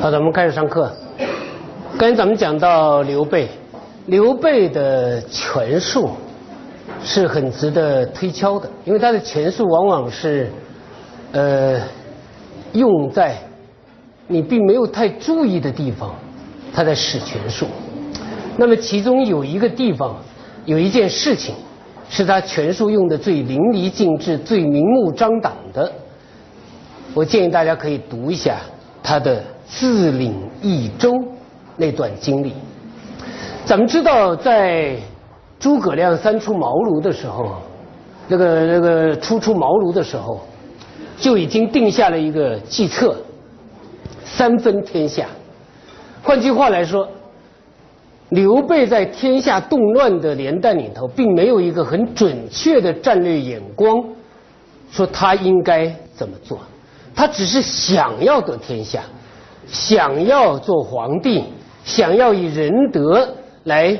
好，咱们开始上课。刚才咱们讲到刘备，刘备的权术是很值得推敲的，因为他的权术往往是呃用在你并没有太注意的地方，他在使权术。那么其中有一个地方，有一件事情，是他权术用的最淋漓尽致、最明目张胆的。我建议大家可以读一下他的自领益州那段经历。咱们知道，在诸葛亮三出茅庐的时候，那个那个初出茅庐的时候，就已经定下了一个计策：三分天下。换句话来说，刘备在天下动乱的年代里头，并没有一个很准确的战略眼光，说他应该怎么做。他只是想要得天下，想要做皇帝，想要以仁德来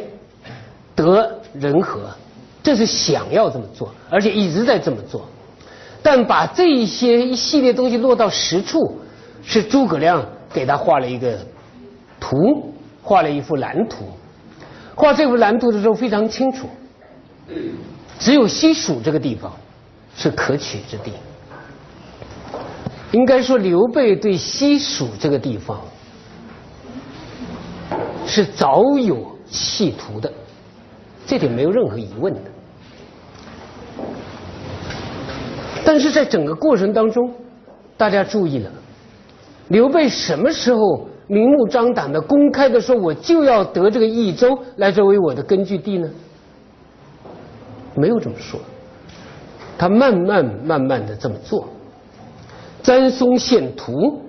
得人和，这是想要这么做，而且一直在这么做。但把这一些一系列东西落到实处，是诸葛亮给他画了一个图，画了一幅蓝图。画这幅蓝图的时候非常清楚，只有西蜀这个地方是可取之地。应该说，刘备对西蜀这个地方是早有企图的，这点没有任何疑问的。但是在整个过程当中，大家注意了，刘备什么时候明目张胆的、公开的说我就要得这个益州来作为我的根据地呢？没有这么说，他慢慢慢慢的这么做。张松献图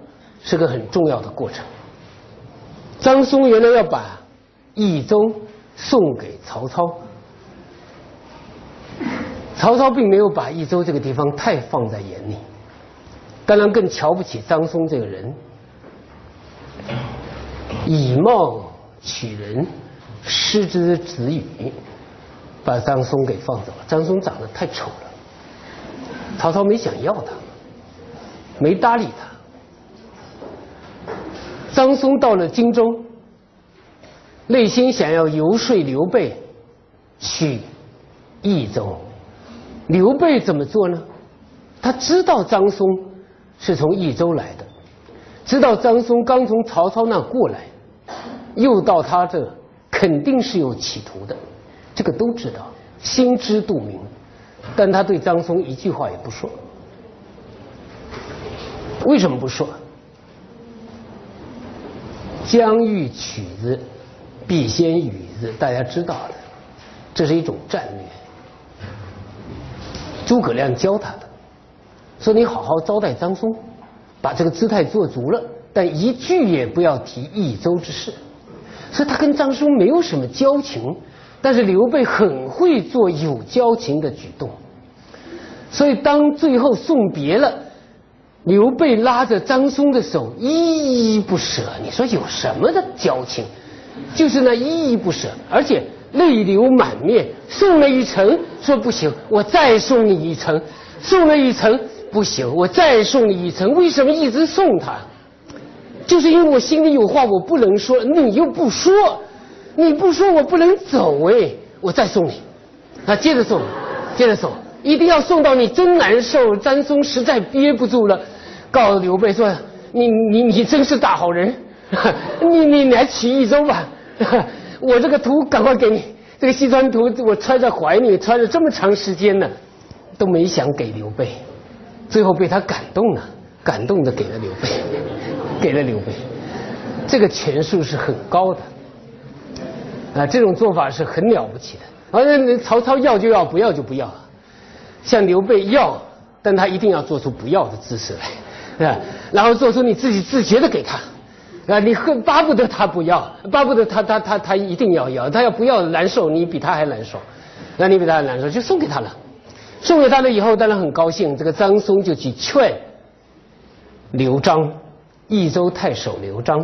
是个很重要的过程。张松原来要把益州送给曹操，曹操并没有把益州这个地方太放在眼里，当然更瞧不起张松这个人，以貌取人，失之子羽，把张松给放走了。张松长得太丑了，曹操没想要他。没搭理他。张松到了荆州，内心想要游说刘备去益州。刘备怎么做呢？他知道张松是从益州来的，知道张松刚从曹操那过来，又到他这，肯定是有企图的，这个都知道，心知肚明。但他对张松一句话也不说。为什么不说？将欲取之，必先予之，大家知道的，这是一种战略。诸葛亮教他的，说你好好招待张松，把这个姿态做足了，但一句也不要提益州之事。所以他跟张松没有什么交情，但是刘备很会做有交情的举动。所以当最后送别了。刘备拉着张松的手，依依不舍。你说有什么的交情？就是那依依不舍，而且泪流满面。送了一程，说不行，我再送你一程。送了一程，不行，我再送你一程。为什么一直送他？就是因为我心里有话，我不能说，你又不说，你不说我不能走哎。我再送你，啊，接着送，接着送。一定要送到你真难受，张松实在憋不住了，告诉刘备说：“你你你真是大好人，你你来取益州吧，我这个图赶快给你，这个西川图我揣在怀里，揣了这么长时间呢，都没想给刘备，最后被他感动了，感动的给了刘备，给了刘备，这个权术是很高的，啊，这种做法是很了不起的，而曹操要就要，不要就不要。”向刘备要，但他一定要做出不要的姿势来，是吧？然后做出你自己自觉的给他，啊，你恨巴不得他不要，巴不得他他他他一定要要，他要不要难受，你比他还难受，那你比他还难受，就送给他了。送给他了以后，当然很高兴。这个张松就去劝刘璋，益州太守刘璋，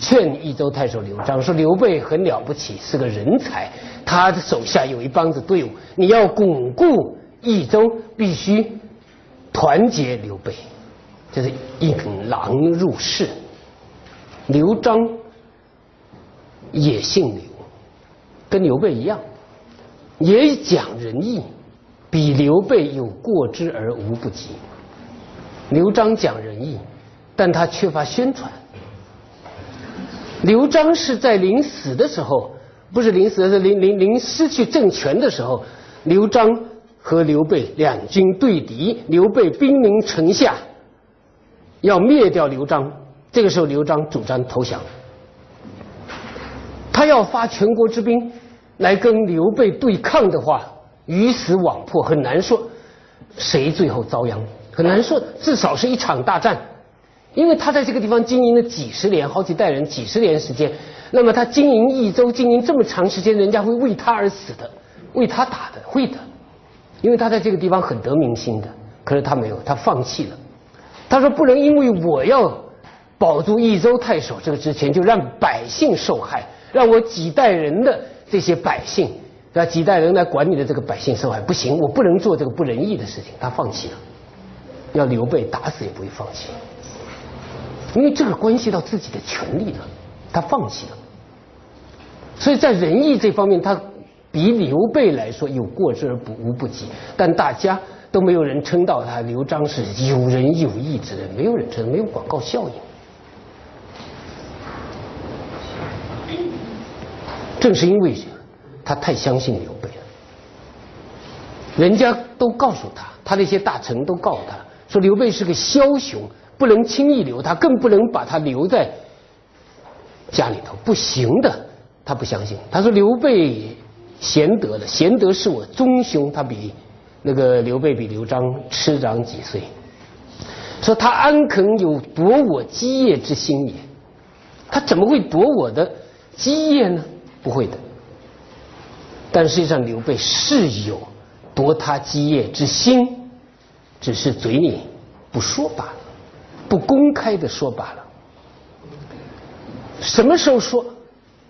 劝益州太守刘璋说：“刘备很了不起，是个人才，他的手下有一帮子队伍，你要巩固。”益州必须团结刘备，这是引狼入室。刘璋也姓刘，跟刘备一样，也讲仁义，比刘备有过之而无不及。刘璋讲仁义，但他缺乏宣传。刘璋是在临死的时候，不是临死，是临临临失去政权的时候，刘璋和刘备两军对敌，刘备兵临城下，要灭掉刘璋。这个时候，刘璋主张投降，他要发全国之兵来跟刘备对抗的话，鱼死网破，很难说谁最后遭殃，很难说，至少是一场大战。因为他在这个地方经营了几十年，好几代人，几十年时间，那么他经营益州，经营这么长时间，人家会为他而死的，为他打的，会的。因为他在这个地方很得民心的，可是他没有，他放弃了。他说不能因为我要保住益州太守这个职权，就让百姓受害，让我几代人的这些百姓，对吧？几代人来管理的这个百姓受害，不行，我不能做这个不仁义的事情。他放弃了，要刘备打死也不会放弃。因为这个关系到自己的权利了，他放弃了，所以在仁义这方面，他比刘备来说有过之而不无不及，但大家都没有人称道他刘璋是有仁有义之人，没有人称，没有广告效应。正是因为他太相信刘备了，人家都告诉他，他那些大臣都告诉他说刘备是个枭雄。不能轻易留他，更不能把他留在家里头，不行的。他不相信，他说刘备贤德了，贤德是我宗兄，他比那个刘备比刘璋迟长几岁。说他安肯有夺我基业之心也？他怎么会夺我的基业呢？不会的。但实际上刘备是有夺他基业之心，只是嘴里不说罢了。不公开的说罢了，什么时候说？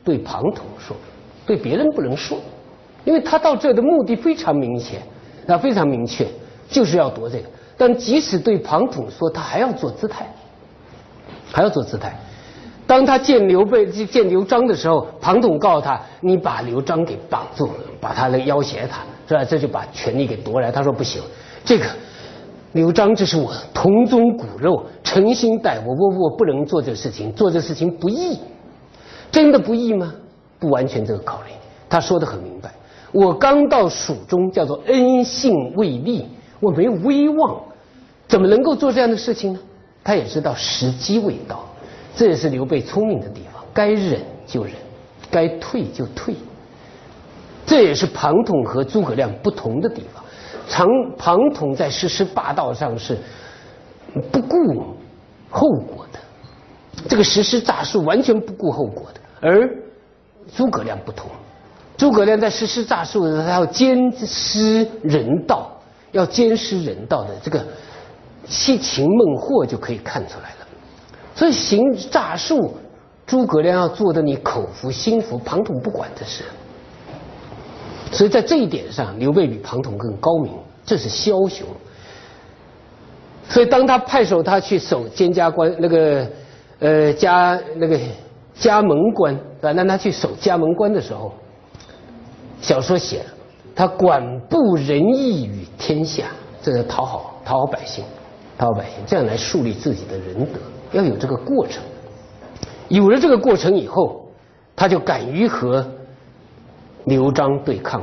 对庞统说，对别人不能说，因为他到这的目的非常明显，那，非常明确，就是要夺这个。但即使对庞统说，他还要做姿态，还要做姿态。当他见刘备、见刘璋的时候，庞统告诉他：“你把刘璋给绑住，把他的要挟他，是吧？这就把权力给夺来。”他说：“不行，这个。”刘璋，这是我同宗骨肉，诚心待我，我我不能做这事情，做这事情不义，真的不义吗？不完全这个考虑，他说的很明白。我刚到蜀中，叫做恩信未立，我没有威望，怎么能够做这样的事情呢？他也知道时机未到，这也是刘备聪明的地方，该忍就忍，该退就退，这也是庞统和诸葛亮不同的地方。常庞统在实施霸道上是不顾后果的，这个实施诈术完全不顾后果的。而诸葛亮不同，诸葛亮在实施诈术的时候，他要兼施人道，要兼施人道的这个七擒孟获就可以看出来了。所以行诈术，诸葛亮要做的你口服心服，庞统不管的事。所以在这一点上，刘备比庞统更高明，这是枭雄。所以当他派守他去守监家关那个呃家那个家门关啊，让他去守家门关的时候，小说写了，他管不仁义于天下，这个讨好讨好百姓，讨好百姓，这样来树立自己的仁德，要有这个过程。有了这个过程以后，他就敢于和。刘璋对抗，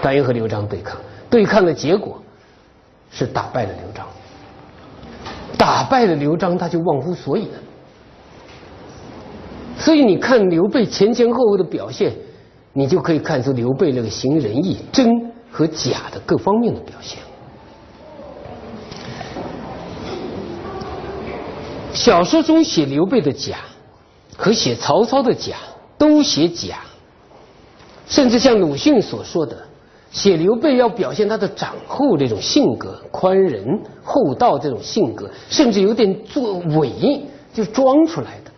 敢于和刘璋对抗，对抗的结果是打败了刘璋，打败了刘璋，他就忘乎所以了。所以你看刘备前前后后的表现，你就可以看出刘备那个行仁义真和假的各方面的表现。小说中写刘备的假和写曹操的假都写假。甚至像鲁迅所说的，写刘备要表现他的长厚这种性格，宽仁厚道这种性格，甚至有点作伪，就装出来的。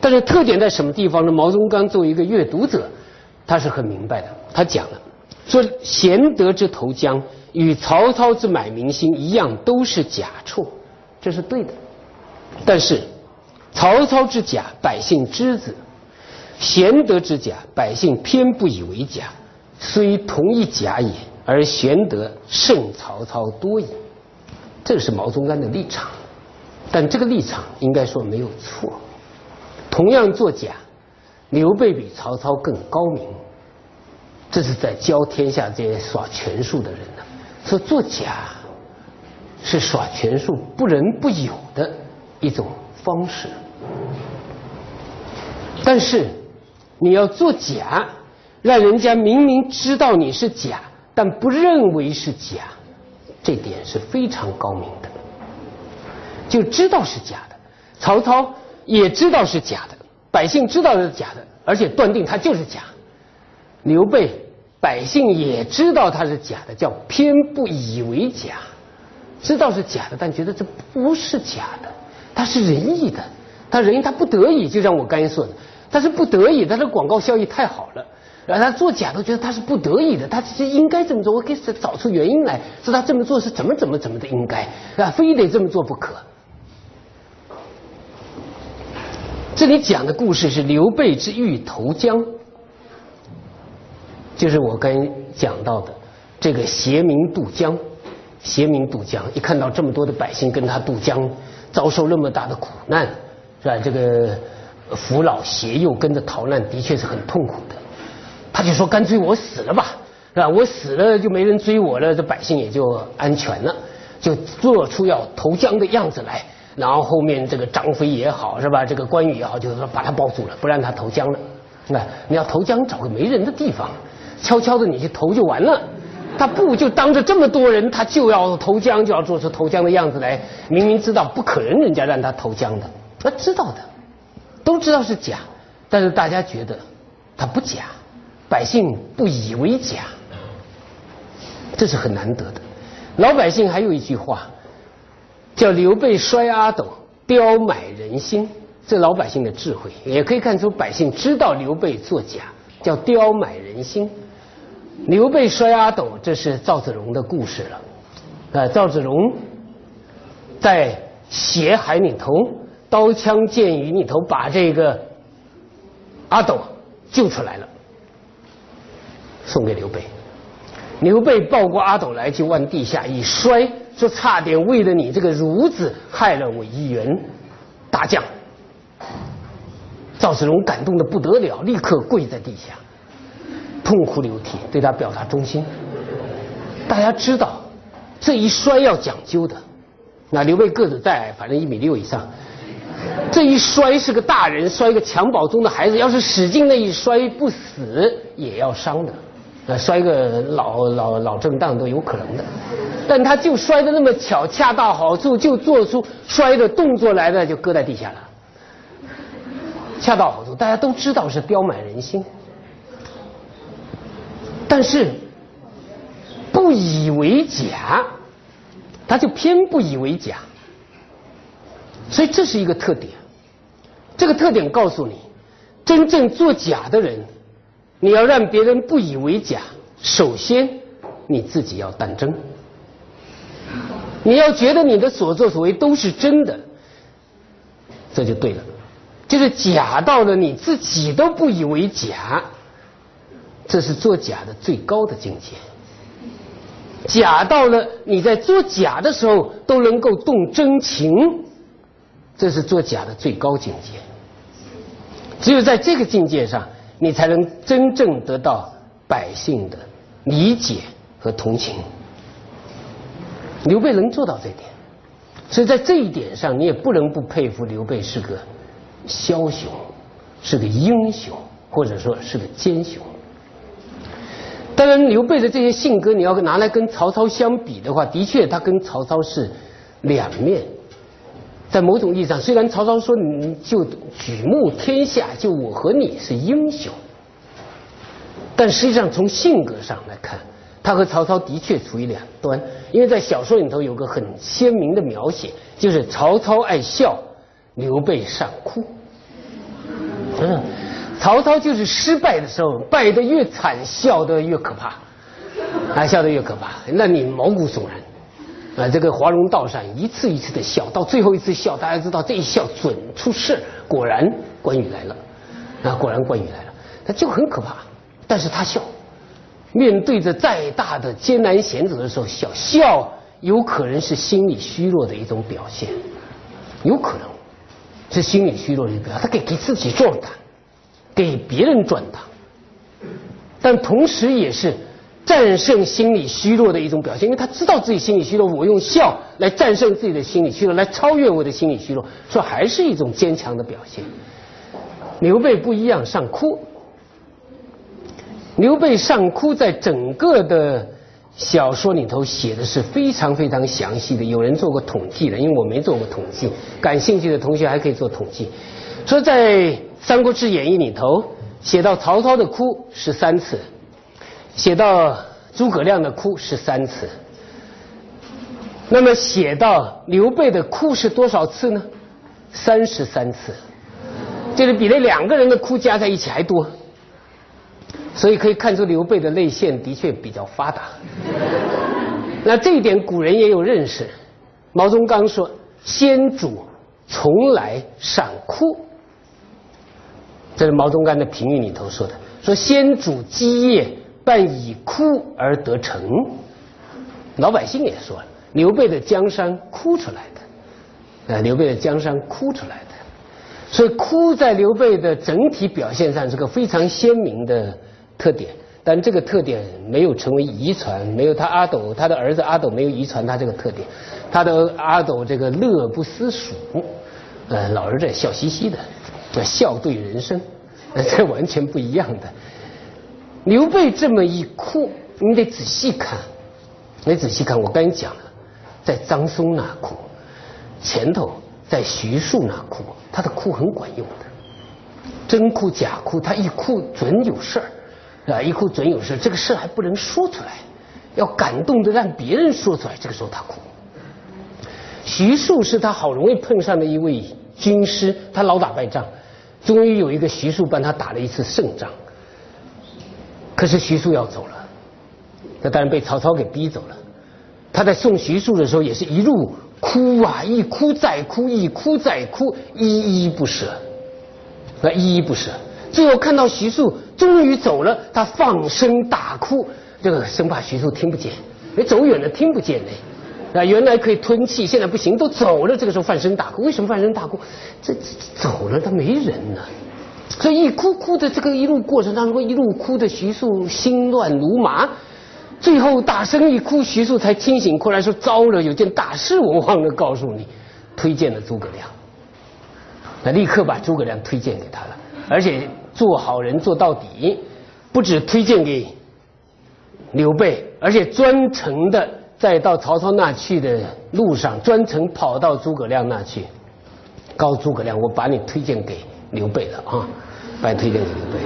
但是特点在什么地方呢？毛宗刚作为一个阅读者，他是很明白的。他讲了，说贤德之投江与曹操之买民心一样，都是假处，这是对的。但是曹操之假，百姓知之；贤德之假，百姓偏不以为假。虽同一假也，而玄德胜曹操多矣。这是毛宗安的立场，但这个立场应该说没有错。同样作假，刘备比曹操更高明。这是在教天下这些耍权术的人呢，说作假是耍权术不仁不友的一种方式。但是你要作假，让人家明明知道你是假，但不认为是假，这点是非常高明的。就知道是假的，曹操也知道是假的，百姓知道是假的，而且断定他就是假。刘备百姓也知道他是假的，叫偏不以为假，知道是假的，但觉得这不是假的，他是仁义的，他仁义他不得已，就像我刚才说的。他是不得已，他的广告效益太好了，然后他做假都觉得他是不得已的，他是应该这么做，我给找出原因来，说他这么做是怎么怎么怎么的应该，啊，非得这么做不可。这里讲的故事是刘备之欲投江，就是我刚讲到的这个携民渡江，携民渡江，一看到这么多的百姓跟他渡江，遭受那么大的苦难，是吧？这个。扶老携幼跟着逃难，的确是很痛苦的。他就说：“干脆我死了吧，是吧？我死了就没人追我了，这百姓也就安全了。”就做出要投江的样子来。然后后面这个张飞也好，是吧？这个关羽也好，就是说把他抱住了，不让他投江了。那你要投江，找个没人的地方，悄悄的你去投就完了。他不就当着这么多人，他就要投江，就要做出投江的样子来。明明知道不可能，人家让他投江的，他知道的。都知道是假，但是大家觉得他不假，百姓不以为假，这是很难得的。老百姓还有一句话，叫“刘备摔阿斗，刁买人心”。这老百姓的智慧，也可以看出百姓知道刘备作假，叫刁买人心。刘备摔阿斗，这是赵子龙的故事了。呃，赵子龙在血海里头。刀枪剑雨里头，把这个阿斗救出来了，送给刘备。刘备抱过阿斗来，就往地下一摔，说：“差点为了你这个孺子，害了我一员大将。”赵子龙感动的不得了，立刻跪在地下，痛哭流涕，对他表达忠心。大家知道，这一摔要讲究的。那刘备个子再矮，反正一米六以上。这一摔是个大人摔个襁褓中的孩子，要是使劲那一摔不死也要伤的，呃，摔个老老老正当都有可能的。但他就摔的那么巧，恰到好处，就做出摔的动作来的，就搁在地下了，恰到好处。大家都知道是刁满人心，但是不以为假，他就偏不以为假。所以这是一个特点，这个特点告诉你，真正作假的人，你要让别人不以为假，首先你自己要当真，你要觉得你的所作所为都是真的，这就对了。就是假到了你自己都不以为假，这是作假的最高的境界。假到了你在作假的时候都能够动真情。这是作假的最高境界，只有在这个境界上，你才能真正得到百姓的理解和同情。刘备能做到这点，所以在这一点上，你也不能不佩服刘备是个枭雄，是个英雄，或者说是个奸雄。当然，刘备的这些性格，你要拿来跟曹操相比的话，的确他跟曹操是两面。在某种意义上，虽然曹操说你就举目天下就我和你是英雄，但实际上从性格上来看，他和曹操的确处于两端。因为在小说里头有个很鲜明的描写，就是曹操爱笑，刘备善哭。嗯，曹操就是失败的时候，败得越惨，笑得越可怕，啊，笑得越可怕，那你毛骨悚然。啊，这个华容道上一次一次的笑，到最后一次笑，大家知道这一笑准出事，果然关羽来了，啊，果然关羽来了，他就很可怕，但是他笑，面对着再大的艰难险阻的时候笑，笑有可能是心理虚弱的一种表现，有可能是心理虚弱的一表现，他给给自己壮胆，给别人壮胆，但同时也是。战胜心理虚弱的一种表现，因为他知道自己心理虚弱，我用笑来战胜自己的心理虚弱，来超越我的心理虚弱，说还是一种坚强的表现。刘备不一样，上哭。刘备上哭，在整个的小说里头写的是非常非常详细的，有人做过统计的，因为我没做过统计，感兴趣的同学还可以做统计。说在《三国志演义》里头写到曹操的哭是三次。写到诸葛亮的哭是三次，那么写到刘备的哭是多少次呢？三十三次，就是比那两个人的哭加在一起还多，所以可以看出刘备的泪腺的确比较发达。那这一点古人也有认识，毛宗岗说：“先主从来善哭。”这是毛宗岗的评语里头说的，说先主基业。半以哭而得成，老百姓也说了，刘备的江山哭出来的，呃，刘备的江山哭出来的，所以哭在刘备的整体表现上是个非常鲜明的特点，但这个特点没有成为遗传，没有他阿斗他的儿子阿斗没有遗传他这个特点，他的阿斗这个乐不思蜀，呃，老是在笑嘻嘻的，笑对人生，这完全不一样的。刘备这么一哭，你得仔细看，你仔细看。我刚才讲了，在张松那哭，前头在徐庶那哭，他的哭很管用的，真哭假哭，他一哭准有事儿，啊，一哭准有事儿这个事儿还不能说出来，要感动的让别人说出来，这个时候他哭。徐庶是他好容易碰上的一位军师，他老打败仗，终于有一个徐庶帮他打了一次胜仗。可是徐庶要走了，那当然被曹操给逼走了。他在送徐庶的时候，也是一路哭啊，一哭再哭，一哭再哭，依依不舍，那依依不舍。最后看到徐庶终于走了，他放声大哭，这个生怕徐庶听不见，你走远了听不见呢。啊，原来可以吞气，现在不行，都走了，这个时候放声大哭。为什么放声大哭？这走了，他没人呢。所以一哭哭的这个一路过程当中，一路哭的徐庶心乱如麻，最后大声一哭，徐庶才清醒过来，说：“糟了，有件大事我忘了告诉你，推荐了诸葛亮。”那立刻把诸葛亮推荐给他了，而且做好人做到底，不止推荐给刘备，而且专程的在到曹操那去的路上，专程跑到诸葛亮那去，告诸葛亮：“我把你推荐给刘备的啊。”把推荐给刘备，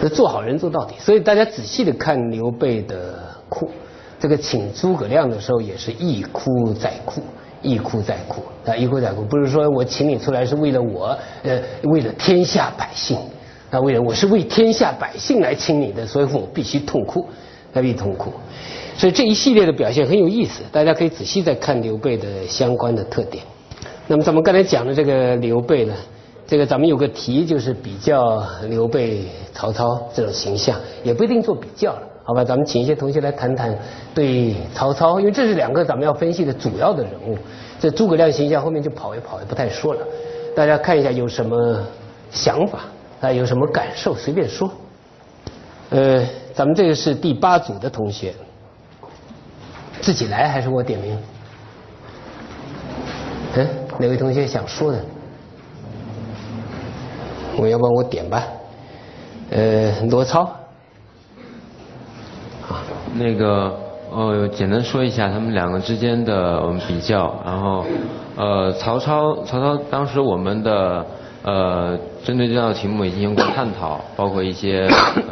这做好人做到底。所以大家仔细的看刘备的哭，这个请诸葛亮的时候也是一哭再哭，一哭再哭啊，一哭再哭。不是说我请你出来是为了我，呃，为了天下百姓啊，为了我是为天下百姓来请你的，所以我必须痛哭，必痛哭。所以这一系列的表现很有意思，大家可以仔细再看刘备的相关的特点。那么咱们刚才讲的这个刘备呢，这个咱们有个题就是比较刘备、曹操这种形象，也不一定做比较了，好吧？咱们请一些同学来谈谈对曹操，因为这是两个咱们要分析的主要的人物。这诸葛亮形象后面就跑一跑，也不太说了。大家看一下有什么想法啊？有什么感受？随便说。呃，咱们这个是第八组的同学，自己来还是我点名？嗯？哪位同学想说的？我要不我点吧。呃，罗超。啊，那个呃，简单说一下他们两个之间的我们比较。然后，呃，曹操，曹操当时我们的呃，针对这道题目也进行过探讨，包括一些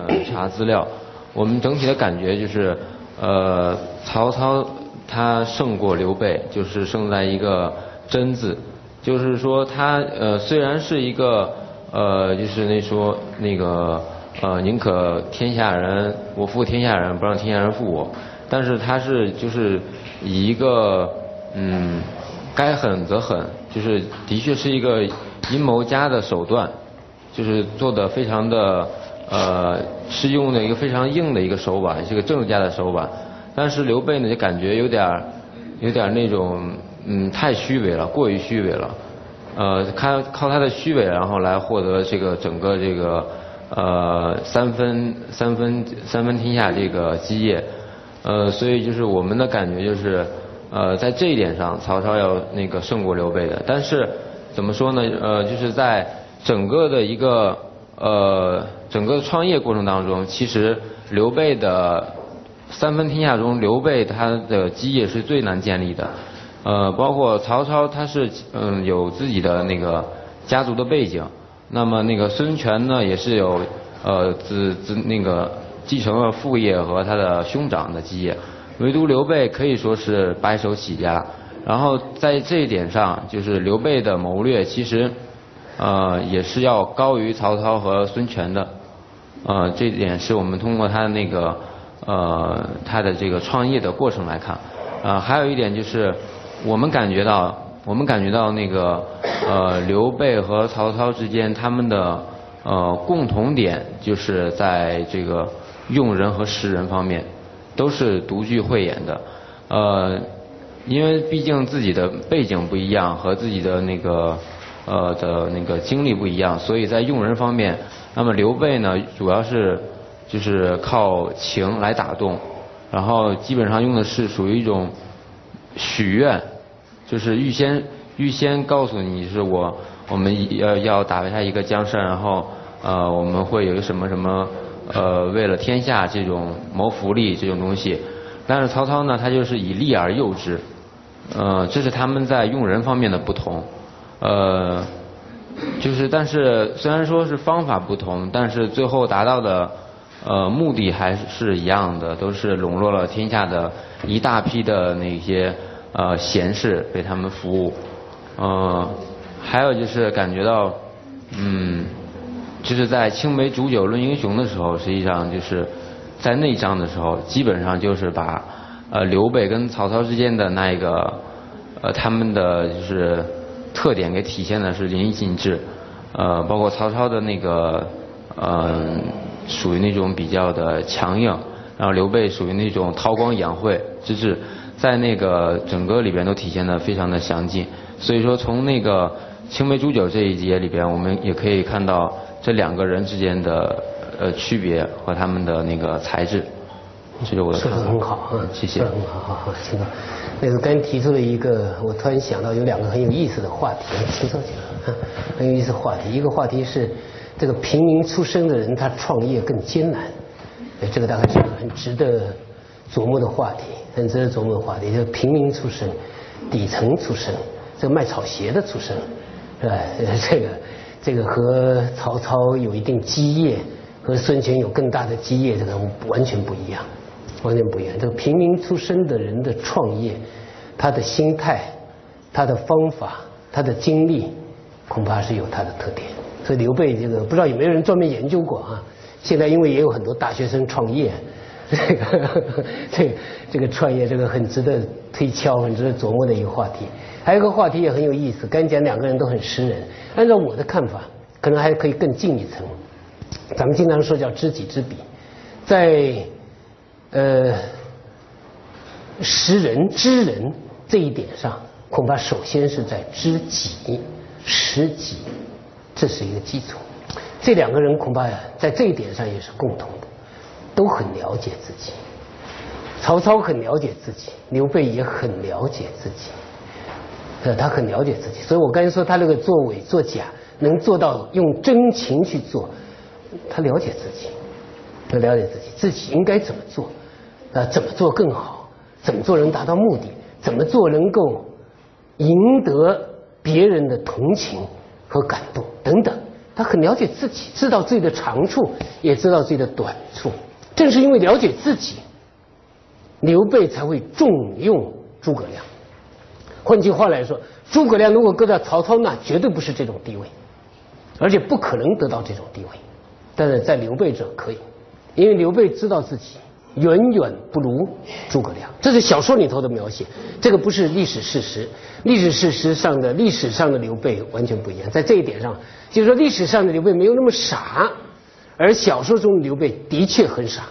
呃查资料。我们整体的感觉就是，呃，曹操他胜过刘备，就是胜在一个。真字，就是说他呃虽然是一个呃就是那说那个呃宁可天下人我负天下人，不让天下人负我。但是他是就是以一个嗯该狠则狠，就是的确是一个阴谋家的手段，就是做的非常的呃是用的一个非常硬的一个手腕，是个政治家的手腕。但是刘备呢就感觉有点有点那种嗯太虚伪了，过于虚伪了。呃，靠靠他的虚伪，然后来获得这个整个这个呃三分三分三分天下这个基业。呃，所以就是我们的感觉就是，呃，在这一点上，曹操要那个胜过刘备的。但是怎么说呢？呃，就是在整个的一个呃整个创业过程当中，其实刘备的三分天下中，刘备他的基业是最难建立的。呃，包括曹操，他是嗯有自己的那个家族的背景。那么那个孙权呢，也是有呃子子那个。继承了父业和他的兄长的基业，唯独刘备可以说是白手起家。然后在这一点上，就是刘备的谋略其实，呃，也是要高于曹操和孙权的。呃，这点是我们通过他的那个呃他的这个创业的过程来看。啊，还有一点就是，我们感觉到，我们感觉到那个呃刘备和曹操之间他们的呃共同点就是在这个。用人和识人方面，都是独具慧眼的，呃，因为毕竟自己的背景不一样，和自己的那个呃的那个经历不一样，所以在用人方面，那么刘备呢，主要是就是靠情来打动，然后基本上用的是属于一种许愿，就是预先预先告诉你是我我们要要打下一个江山，然后呃我们会有一个什么什么。呃，为了天下这种谋福利这种东西，但是曹操呢，他就是以利而诱之，呃，这是他们在用人方面的不同，呃，就是但是虽然说是方法不同，但是最后达到的呃目的还是一样的，都是笼络了天下的一大批的那些呃闲事为他们服务，呃，还有就是感觉到嗯。就是在青梅煮酒论英雄的时候，实际上就是在那一章的时候，基本上就是把呃刘备跟曹操之间的那一个呃他们的就是特点给体现的是淋漓尽致，呃包括曹操的那个呃属于那种比较的强硬，然后刘备属于那种韬光养晦之志，在那个整个里边都体现的非常的详尽，所以说从那个青梅煮酒这一节里边，我们也可以看到。这两个人之间的呃区别和他们的那个材质，这是我的说的很好，嗯，谢谢。好，好好，请坐。那个刚提出了一个，我突然想到有两个很有意思的话题，请坐，请坐。很有意思话题，一个话题是这个平民出身的人他创业更艰难，这个大概是个很值得琢磨的话题，很值得琢磨的话题，就是平民出身、底层出身，这个卖草鞋的出身，是吧？这个。这个和曹操有一定基业，和孙权有更大的基业，这个完全不一样，完全不一样。这个平民出身的人的创业，他的心态、他的方法、他的经历，恐怕是有他的特点。所以刘备这个不知道有没有人专门研究过啊？现在因为也有很多大学生创业，这个这这个创业这个很值得推敲、很值得琢磨的一个话题。还有一个话题也很有意思，刚讲两个人都很识人。按照我的看法，可能还可以更进一层。咱们经常说叫知己知彼，在呃识人知人这一点上，恐怕首先是在知己识己，这是一个基础。这两个人恐怕在这一点上也是共同的，都很了解自己。曹操很了解自己，刘备也很了解自己。呃，他很了解自己，所以我刚才说他那个做伪做假，能做到用真情去做，他了解自己，他了解自己，自己应该怎么做，呃，怎么做更好，怎么做能达到目的，怎么做能够赢得别人的同情和感动等等，他很了解自己，知道自己的长处，也知道自己的短处。正是因为了解自己，刘备才会重用诸葛亮。换句话来说，诸葛亮如果搁在曹操那，绝对不是这种地位，而且不可能得到这种地位。但是在刘备这可以，因为刘备知道自己远远不如诸葛亮，这是小说里头的描写，这个不是历史事实。历史事实上的历史上的刘备完全不一样，在这一点上，就是说历史上的刘备没有那么傻，而小说中刘备的确很傻，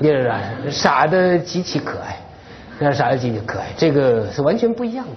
你知道傻的极其可爱，那傻的极其可爱，这个是完全不一样的。